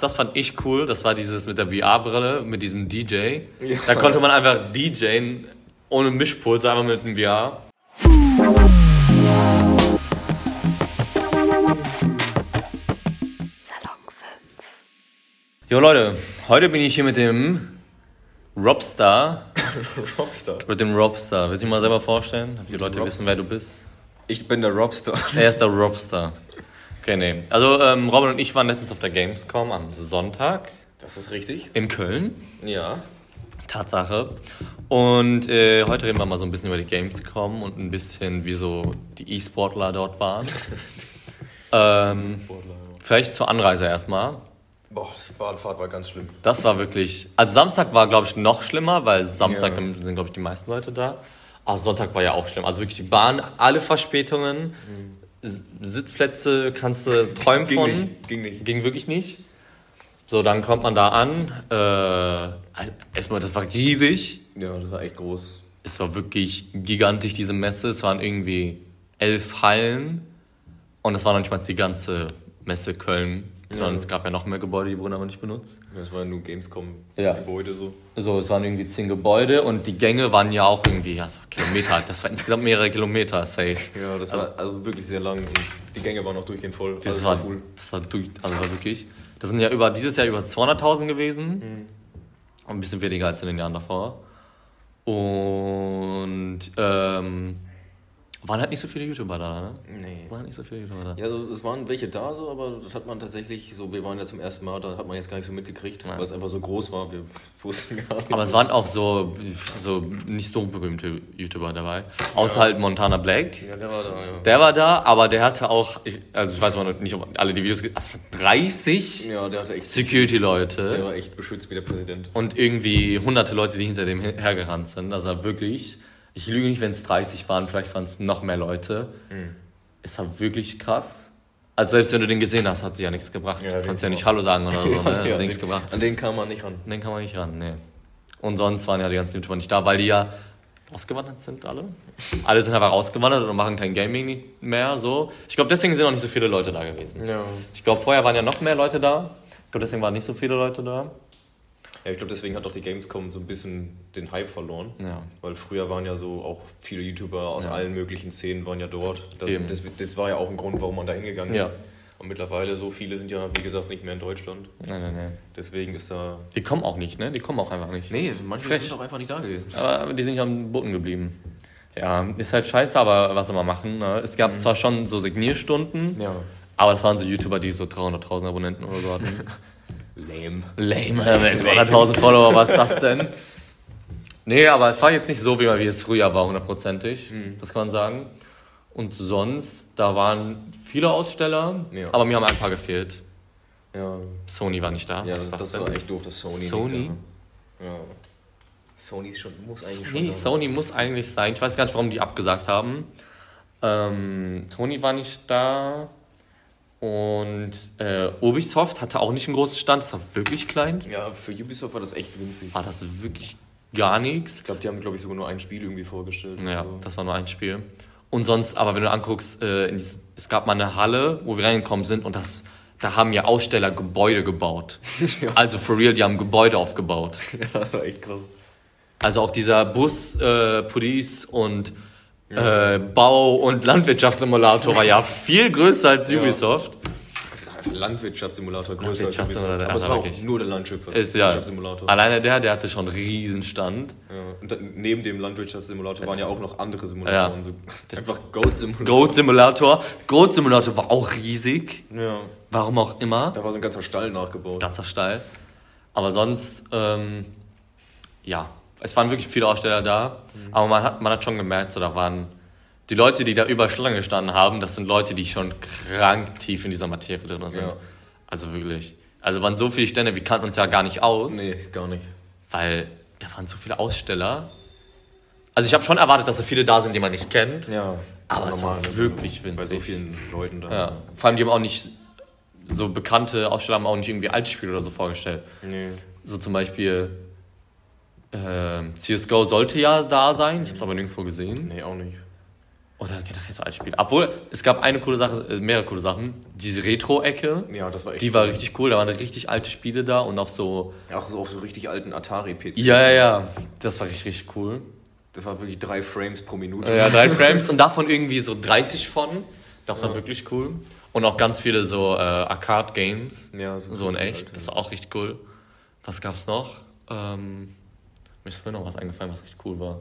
Das fand ich cool. Das war dieses mit der VR-Brille, mit diesem DJ. Ja. Da konnte man einfach DJen ohne Mischpult, so einfach mit einem VR. Salon 5. Jo Leute, heute bin ich hier mit dem Robstar. Rockstar. Mit dem Robstar. Willst du dich mal selber vorstellen? Damit die Leute Robstar. wissen, wer du bist? Ich bin der Robstar. Er ist der Robstar. Okay, nee. Also ähm, Robin und ich waren letztens auf der Gamescom am Sonntag Das ist richtig. in Köln. Ja. Tatsache. Und äh, heute reden wir mal so ein bisschen über die Gamescom und ein bisschen, wie so die E-Sportler dort waren. ähm, vielleicht zur Anreise erstmal. Boah, die Bahnfahrt war ganz schlimm. Das war wirklich. Also Samstag war, glaube ich, noch schlimmer, weil Samstag Ja. sind, glaube ich, die meisten Leute da. Aber Sonntag war ja auch schlimm. Also wirklich die Bahn, alle Verspätungen, S- Sitzplätze kannst du träumen. Ging von. nicht, ging nicht. Ging wirklich nicht. So, dann kommt man da an. Äh, also erstmal, das war riesig. Ja, das war echt groß. Es war wirklich gigantisch, diese Messe. Es waren irgendwie elf Hallen. Und es war noch nicht mal die ganze Messe Köln. Sondern Ja. es gab ja noch mehr Gebäude, die wurden aber nicht benutzt. Das war nur Ja. Gamescom-Gebäude so. So, es waren irgendwie zehn Gebäude und die Gänge waren ja auch irgendwie, ja, so Kilometer. Das war insgesamt mehrere Kilometer, safe. Ja, das war also wirklich sehr lang. Die, die Gänge waren auch durchgehend voll. Das Also war, full. das war durch, also war wirklich. Das sind ja über, dieses Jahr über 200.000 gewesen. Mhm. Ein bisschen weniger als in den Jahren davor. Und, ähm, waren halt nicht so viele YouTuber da, ne? Nee. Waren nicht so viele YouTuber da. Ja, also es waren welche da so, aber das hat man tatsächlich so, wir waren ja zum ersten Mal, da hat man jetzt gar nicht so mitgekriegt, Nein. weil es einfach so groß war. Wir wussten gar nicht. Aber es waren auch so, so nicht so berühmte YouTuber dabei. Außer halt Montana Black. Ja, der war da, ja. Der war da, aber der hatte auch, ich, also ich weiß noch nicht, ob alle die Videos, also 30 ja, echt. Der Security-Leute war echt beschützt wie der Präsident. und irgendwie hunderte Leute, die hinter dem her- hergerannt sind. Also wirklich, ich lüge nicht, wenn es 30 waren, vielleicht waren es noch mehr Leute. Mhm. Es war wirklich krass. Also selbst wenn du den gesehen hast, hat sie ja nichts gebracht. Ja, du kannst ja nicht Hallo sagen oder so, ne? Hat Ja, nichts den, gebracht. an den kam man nicht ran. Den kann man nicht ran, nee. Und sonst waren ja die ganzen YouTuber nicht da, weil die ja ausgewandert sind alle. Alle sind einfach ausgewandert und machen kein Gaming mehr, so. Ich glaube, deswegen sind auch nicht so viele Leute da gewesen. Ja. Ich glaube, vorher waren ja noch mehr Leute da. Ich glaube, deswegen waren nicht so viele Leute da. Ja, ich glaube, deswegen hat auch die Gamescom so ein bisschen den Hype verloren. Ja. Weil früher waren ja so auch viele YouTuber aus Ja. allen möglichen Szenen waren ja dort. Das, das, das war ja auch ein Grund, warum man da hingegangen ist. Ja. Und mittlerweile so viele sind ja, wie gesagt, nicht mehr in Deutschland. Nein, nein, nein. Deswegen ist da. Die kommen auch nicht, ne? Die kommen auch einfach nicht. Nee, manche Frech. sind auch einfach nicht da gewesen. Aber die sind ja am Boden geblieben. Ja, ist halt scheiße, aber was soll man machen? Ne? Es gab zwar schon so Signierstunden, Ja. aber das waren so YouTuber, die so 300.000 Abonnenten oder so hatten. Lame. Lame, jetzt 200.000 Follower, was ist das denn? Nee, aber es war jetzt nicht so, wie wie es früher war, hundertprozentig. Das kann man sagen. Und sonst, da waren viele Aussteller, Ja. aber mir haben ein paar gefehlt. Ja, Sony war nicht da. ja was das, ist das war echt doof, dass Sony, Sony? nicht da war. Ja. Sony ist schon, muss eigentlich Sony, schon. Sony muss eigentlich sein. Ich weiß gar nicht, warum die abgesagt haben. Ähm, Sony war nicht da. Und äh, Ubisoft hatte auch nicht einen großen Stand. Das war wirklich klein. Ja, für Ubisoft war das echt winzig. War das wirklich gar nichts. Ich glaube, die haben, glaube ich, sogar nur ein Spiel irgendwie vorgestellt. Ja, Also, das war nur ein Spiel. Und sonst, aber wenn du anguckst, äh, in dieses, es gab mal eine Halle, wo wir reingekommen sind und das, da haben ja Aussteller Gebäude gebaut. Ja. Also for real, die haben Gebäude aufgebaut. das war echt krass. Also auch dieser Bus, äh, Police und äh, Bau- und Landwirtschaftssimulator war ja viel größer als Ja. Ubisoft. Einfach Landwirtschaftssimulator größer als Landwirtschaftssimulator, Ubisoft. ja, Aber es war auch nur der Landwirtschaft- Ist, ja, Landwirtschaftssimulator. alleine der, der hatte schon einen Riesenstand. Ja. Und dann, neben dem Landwirtschaftssimulator waren ja auch noch andere Simulatoren. Ja. So. Einfach Goat Simulator. Goat Simulator. Goat Simulator war auch riesig. Ja. Warum auch immer. Da war so ein ganzer Stall nachgebaut. Ganzer Stall. Aber sonst, ähm, ja, es waren wirklich viele Aussteller da. Aber man hat, man hat schon gemerkt, so, da waren die Leute, die da über Schlange gestanden haben, das sind Leute, die schon krank tief in dieser Materie drin sind. Ja. Also wirklich. Also waren so viele Stände, wir kannten uns ja gar nicht aus, Nee, gar nicht. weil da waren so viele Aussteller. Also ich habe schon erwartet, dass so viele da sind, die man nicht kennt. Ja. Aber ist es war wirklich Bei so winzig. vielen Leuten da. Ja. Vor allem, die haben auch nicht, so bekannte Aussteller haben auch nicht irgendwie Altspiele oder so vorgestellt. Nee. So zum Beispiel ähm, CSGO sollte ja da sein, ich habe es aber nirgendwo gesehen. Nee, auch nicht. Oder generell so alte Spiele. Obwohl, es gab eine coole Sache, äh, mehrere coole Sachen. Diese Retro-Ecke, Ja, das war echt. die war richtig cool. Da waren richtig alte Spiele da und auf so. Ja, auch so auf so richtig alten Atari-PCs. Ja, ja, ja. Das war richtig, richtig cool. Das war wirklich drei Frames pro Minute. Ja, drei Frames und davon irgendwie so 30 von. Das war wirklich cool. Und auch ganz viele so äh, Arcade-Games. Ja, So in richtig echt. alte. Das war auch richtig cool. Was gab's noch? Ähm, mir ist vorhin noch was eingefallen, was richtig cool war.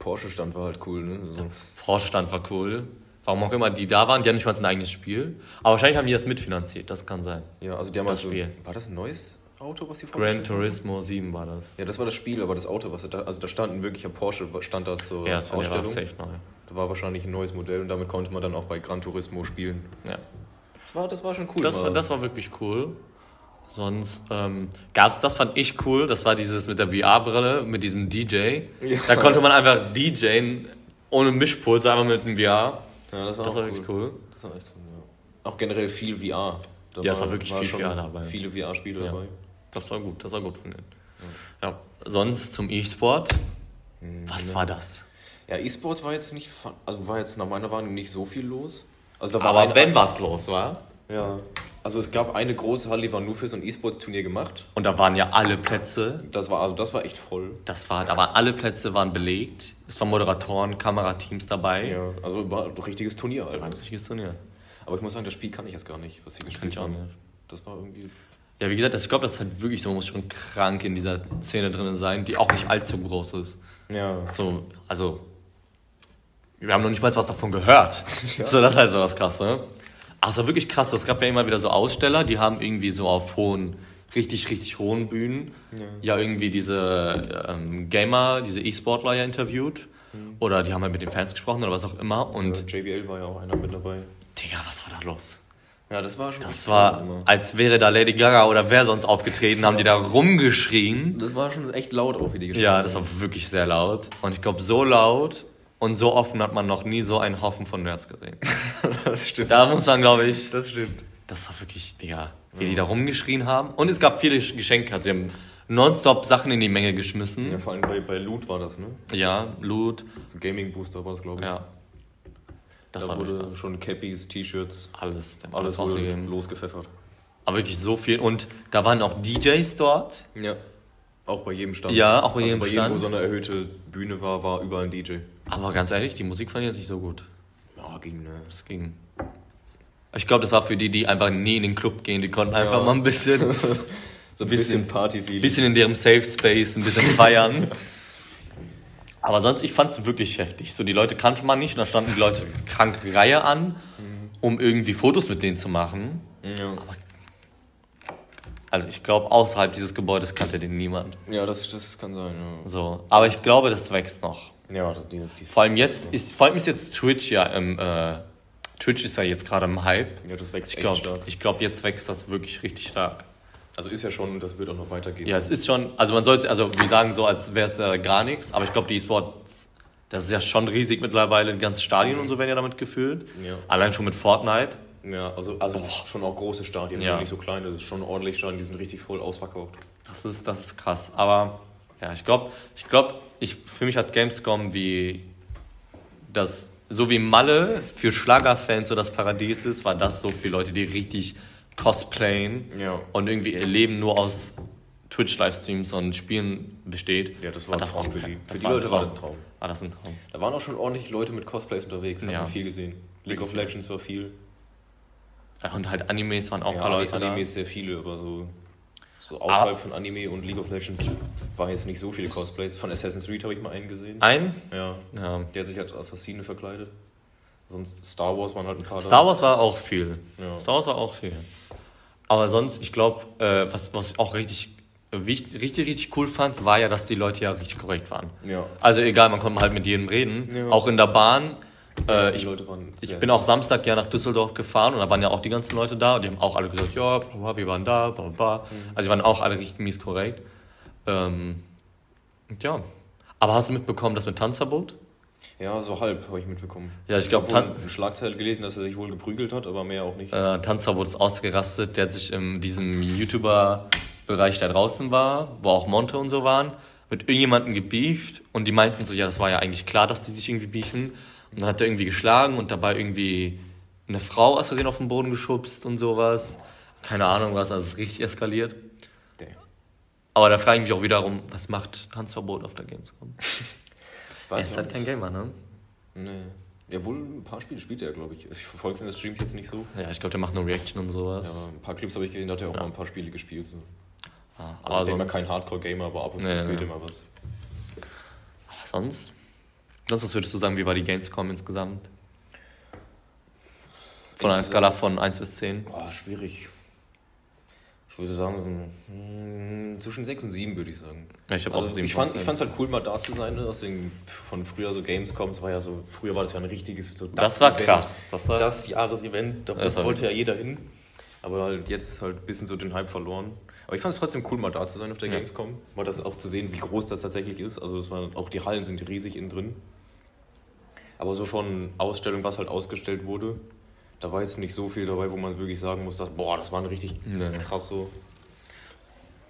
Porsche-Stand war halt cool, ne? So. Vorstand war cool. Warum auch immer die da waren, die haben nicht mal ein eigenes Spiel. Aber wahrscheinlich haben die das mitfinanziert, das kann sein. Ja, also die haben Das halt so. Spiel. War das ein neues Auto, was sie Gran vorgestellt haben? Turismo 7 war das. Ja, das war das Spiel, aber das Auto, was da, also da stand ein wirklicher Porsche, stand da zur Ja, das war, war Ausstellung. safe neu. Da war wahrscheinlich ein neues Modell und damit konnte man dann auch bei Gran Turismo spielen. Ja. Das war, das war schon cool. Das, war, das war wirklich cool. Sonst ähm, gab es, das fand ich cool, das war dieses mit der VR-Brille, mit diesem DJ. Ja. Da konnte man einfach DJen ohne Mischpult, so einfach mit dem VR. ja, das war, Das auch war cool. wirklich cool. Das war echt cool, ja. Auch generell viel VR. Da Ja, es war wirklich viel schon VR dabei. Viele VR-Spiele Ja. dabei. Das war gut, das war gut von denen. Ja. Sonst zum E-Sport. Was war das? Ja, E-Sport war jetzt nicht, also war jetzt nach meiner Wahrnehmung nicht so viel los. Also da war Aber wenn was los war, Ja. Also es gab eine große Halle, die war nur für so ein E-Sports-Turnier gemacht. und da waren ja alle Plätze, Das war, also das war echt voll. das war, da waren alle Plätze waren belegt. Es waren Moderatoren, Kamerateams dabei. Ja, also war ein richtiges Turnier, War ein Alter. richtiges Turnier. Aber ich muss sagen, das Spiel kann ich jetzt gar nicht, was sie gespielt haben. nicht. Das war irgendwie. Ja, wie gesagt, ich glaube, das ist halt wirklich so, man muss schon krank in dieser Szene drin sein, die auch nicht allzu groß ist. Ja. So, also, wir haben noch nicht mal was davon gehört. So, das ist halt so das Krasse. War wirklich krass. Es gab ja immer wieder so Aussteller, die haben irgendwie so auf hohen, richtig, richtig hohen Bühnen ja, irgendwie diese ähm, Gamer, diese E-Sportler ja interviewt. Oder die haben halt mit den Fans gesprochen oder was auch immer. Und, Und JBL war ja auch einer mit dabei. Digga, was war da los? Ja, das war schon. Das war, immer. als wäre da Lady Gaga oder wer sonst aufgetreten, haben die da rumgeschrien. Das war schon echt laut auch, wie die gespielt Ja, das war wirklich sehr laut. Und ich glaube, so laut und so offen hat man noch nie so einen Haufen von Nerds gesehen. das stimmt. Da muss man, glaube ich, Das stimmt. das war wirklich, Digga, wie die da rumgeschrien haben. Und es gab viele Geschenke. Also, sie haben nonstop Sachen in die Menge geschmissen. Ja, vor allem bei, bei Loot war das, ne? Ja, Loot, So Gaming Booster war das, glaube ich. ja. Das da wurde schon Cappies, T-Shirts, alles, alles alles wurde losgepfeffert. Aber wirklich so viel. Und da waren auch DJs dort. Ja. Auch bei jedem Stand. Ja, auch bei also jedem bei jedem, wo Stand. so eine erhöhte Bühne war, war überall ein DJ. Aber ganz ehrlich, die Musik fand ich jetzt nicht so gut. Ja, ging, ne? Das ging. Ich glaube, das war für die, die einfach nie in den Club gehen. Die konnten einfach Ja. mal ein bisschen, So ein Bisschen- bisschen, Party-Feeling. bisschen in deren Safe Space ein bisschen feiern. Aber sonst, ich fand es wirklich heftig. So, die Leute kannte man nicht und da standen die Leute krank Reihe an, um irgendwie Fotos mit denen zu machen. Ja, Also ich glaube, außerhalb dieses Gebäudes kannte den niemand. ja das, das kann sein, So, aber ich glaube, das wächst noch. ja. Ja, das, die, die, Vor allem jetzt ist, vor allem ist jetzt Twitch ja im, äh, Twitch ist ja jetzt gerade im Hype. ja, das wächst Ich echt glaube, stark. ich glaub, jetzt wächst das wirklich richtig stark. Also ist ja schon, das wird auch noch weitergehen. Ja, es ist schon, also man sollte, also wir sagen so, als wäre es äh, gar nichts, aber ich glaube, die E-Sports, das ist ja schon riesig mittlerweile, die ganzen Stadien und so werden ja damit gefüllt. Ja. Allein schon mit Fortnite. Ja, also, also schon auch große Stadien, Ja. nicht so kleine. Das ist schon ordentlich Stadien, die sind richtig voll ausverkauft. Das ist, das ist krass. Aber ja, ich glaube, ich glaube, ich, für mich hat Gamescom wie das, so wie Malle für Schlagerfans so das Paradies ist, war das so für Leute, die richtig cosplayen Ja. und irgendwie ihr Leben nur aus Twitch-Livestreams und Spielen besteht. Ja, das war ein Traum für die. Für die Leute war das ein Traum. War das ein Traum. Da waren auch schon ordentlich Leute mit Cosplays unterwegs, Ja. haben viel gesehen. League of. Legends war viel. Und halt Animes waren auch ein Ja, paar Leute Anime da. sehr viele, aber so, so außerhalb von Anime und League of Legends waren jetzt nicht so viele Cosplays. Von Assassin's Creed habe ich mal einen gesehen. Ein? Ja. Ja. Der hat sich als Assassine verkleidet. Sonst Star Wars waren halt ein paar Star Wars war auch viel. Ja. Star Wars war auch viel. Aber sonst, ich glaube, äh, was, was ich auch richtig, wichtig, richtig, richtig cool fand, war ja, dass die Leute ja richtig korrekt waren. Ja. Also egal, man konnte halt mit jedem reden. Ja. Auch in der Bahn. Äh, ich, ich bin auch Samstag ja nach Düsseldorf gefahren und da waren ja auch die ganzen Leute da und die haben auch alle gesagt, ja, bla, wir waren da, bla, bla. Mhm. Also die waren auch alle richtig mies korrekt. Ähm, ja. Aber hast du mitbekommen, das mit Tanzverbot? Ja, so halb habe ich mitbekommen. Ja, ich glaub, habe wohl Tan- eine Schlagzeile gelesen, dass er sich wohl geprügelt hat, aber mehr auch nicht. Äh, Tanzverbot ist ausgerastet, der hat sich in diesem YouTuber-Bereich, der draußen war, wo auch Monte und so waren, mit irgendjemandem gebieft und die meinten so, ja, das war ja eigentlich klar, dass die sich irgendwie beefen. Und dann hat er irgendwie geschlagen und dabei irgendwie eine Frau aus Versehen auf den Boden geschubst und sowas. Keine Ahnung was, also es ist richtig eskaliert. Damn. Aber da frage ich mich auch wiederum, was macht Tanzverbot auf der Gamescom? Er ist halt kein. Gamer, ne? Nee. Ja, wohl ein paar Spiele spielt er, glaube ich. Ich verfolge seine Streams jetzt nicht so. Ja, ich glaube, der macht nur Reaction und sowas. Ja, ein paar Clips habe ich gesehen, da hat er auch mal ein paar Spiele gespielt. So. Ah, Also ich denke mal kein Hardcore-Gamer, aber ab und zu Nee, spielt nee. er mal was. Sonst? Sonst, was würdest du sagen, wie war die Gamescom insgesamt? Von einer? Skala von 1 bis 10? Boah, schwierig. Ich würde sagen, so ein, hm, zwischen 6 und 7 würde ich sagen. Ja, ich habe auch Also 7 ich fand es halt cool, mal da zu sein. Ne? Deswegen von früher so Gamescom, es war ja so, früher war das ja ein richtiges so Das war Event, krass. Das war, Das Jahresevent, da Das wollte ja jeder hin. Aber halt jetzt halt ein bisschen so den Hype verloren. Aber ich fand es trotzdem cool, mal da zu sein auf der Ja. Gamescom. Mal das auch zu sehen, wie groß das tatsächlich ist. Also das war, auch die Hallen sind riesig innen drin. Aber so von Ausstellung, was halt ausgestellt wurde, da war jetzt nicht so viel dabei, wo man wirklich sagen muss, dass, boah, das war ein richtig Nee, nee. krass so.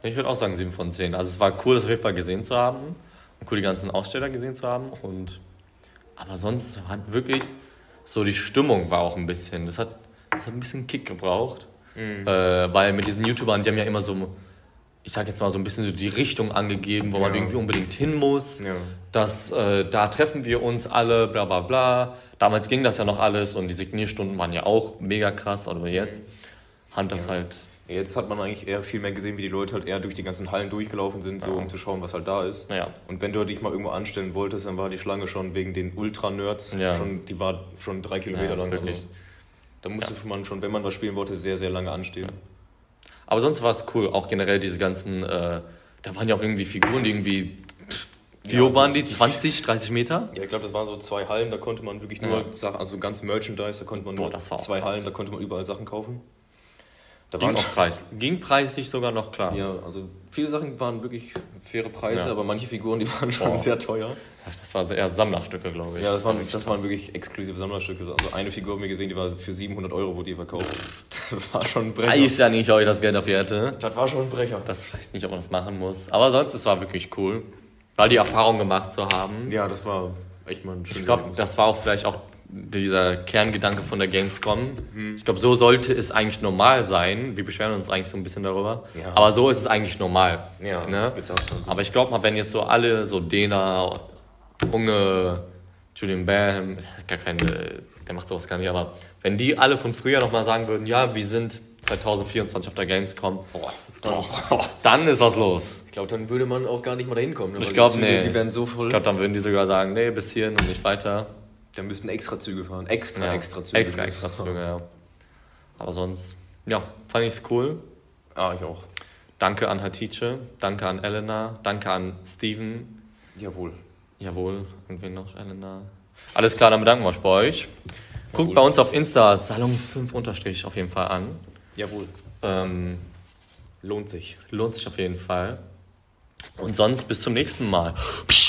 Ich würde auch sagen 7 von 10. Also es war cool, das auf jeden Fall gesehen zu haben. Und cool, die ganzen Aussteller gesehen zu haben. Und aber sonst hat wirklich so die Stimmung war auch ein bisschen. Das hat, das hat ein bisschen Kick gebraucht. Mhm. Äh, weil mit diesen YouTubern, die haben ja immer so, ich sag jetzt mal so ein bisschen so die Richtung angegeben, wo man Ja. irgendwie unbedingt hin muss. Ja. dass äh, da treffen wir uns alle, bla bla bla. Damals ging das ja noch alles und die Signierstunden waren ja auch mega krass, aber jetzt hat das Ja. halt. Jetzt hat man eigentlich eher viel mehr gesehen, wie die Leute halt eher durch die ganzen Hallen durchgelaufen sind, so Ja. um zu schauen, was halt da ist. Naja, Und wenn du dich mal irgendwo anstellen wolltest, dann war die Schlange schon wegen den Ultra-Nerds, Ja. schon, die war schon drei Kilometer Ja, lang. wirklich. Also, da musste man schon, wenn man was spielen wollte, sehr, sehr lange anstehen. aber sonst war es cool, auch generell diese ganzen, äh, da waren ja auch irgendwie Figuren, die irgendwie, wie Ja, hoch waren die? 20, 30 Meter? Ja, ich glaube, das waren so zwei Hallen, da konnte man wirklich Ja. nur Sachen, also ganz Merchandise, da konnte man Boah, nur zwei krass. Hallen, da konnte man überall Sachen kaufen. Da Ging waren auch Preis. Ging preislich sogar noch klar. ja, also viele Sachen waren wirklich faire Preise, Ja. aber manche Figuren, die waren schon Boah. sehr teuer. Das waren eher Sammlerstücke, glaube ich. Ja, das waren, wirklich das waren wirklich exklusive Sammlerstücke. Also eine Figur haben wir gesehen, die war für 700 Euro, wurde die verkauft. Das war schon ein Brecher. Weiß ja nicht, ob ich das Geld dafür hätte. Das war schon ein Brecher. Das weiß nicht, ob man das machen muss. Aber sonst, es war wirklich cool. Weil die Erfahrung gemacht zu haben. Ja, das war echt mal ein schönes Ich glaube, das war auch vielleicht auch dieser Kerngedanke von der Gamescom. Mhm. Ich glaube, so sollte es eigentlich normal sein. Wir beschweren uns eigentlich so ein bisschen darüber. Ja. Aber so ist es eigentlich normal. Ja, ne? so. Aber ich glaube mal, wenn jetzt so alle, so Dena, Unge, Julian Bam, gar keine, der macht sowas gar nicht, aber wenn die alle von früher nochmal sagen würden, ja, wir sind 2024 auf der Gamescom, Boah, dann, dann ist was los. Ich glaube, dann würde man auch gar nicht mal dahin kommen. ne? Ich weil glaub, die Züge, nee. Die werden so Ich voll. glaube, dann würden die sogar sagen, nee, bis hierhin und nicht weiter. Da müssten extra Züge fahren. Extra, Ja, extra Züge. Extra, extra Züge, ja. Aber sonst, ja, fand ich's cool. Ah, ich auch. Danke an Hatice, danke an Elena, danke an Steven. Jawohl. Jawohl, irgendwie noch Elena. Alles klar, dann bedanken wir uns bei euch. Guckt Jawohl. bei uns auf Insta Salon 5 Unterstrich auf jeden Fall an. Jawohl. Ähm, Lohnt sich. lohnt sich auf jeden Fall. Und sonst bis zum nächsten Mal. Psst.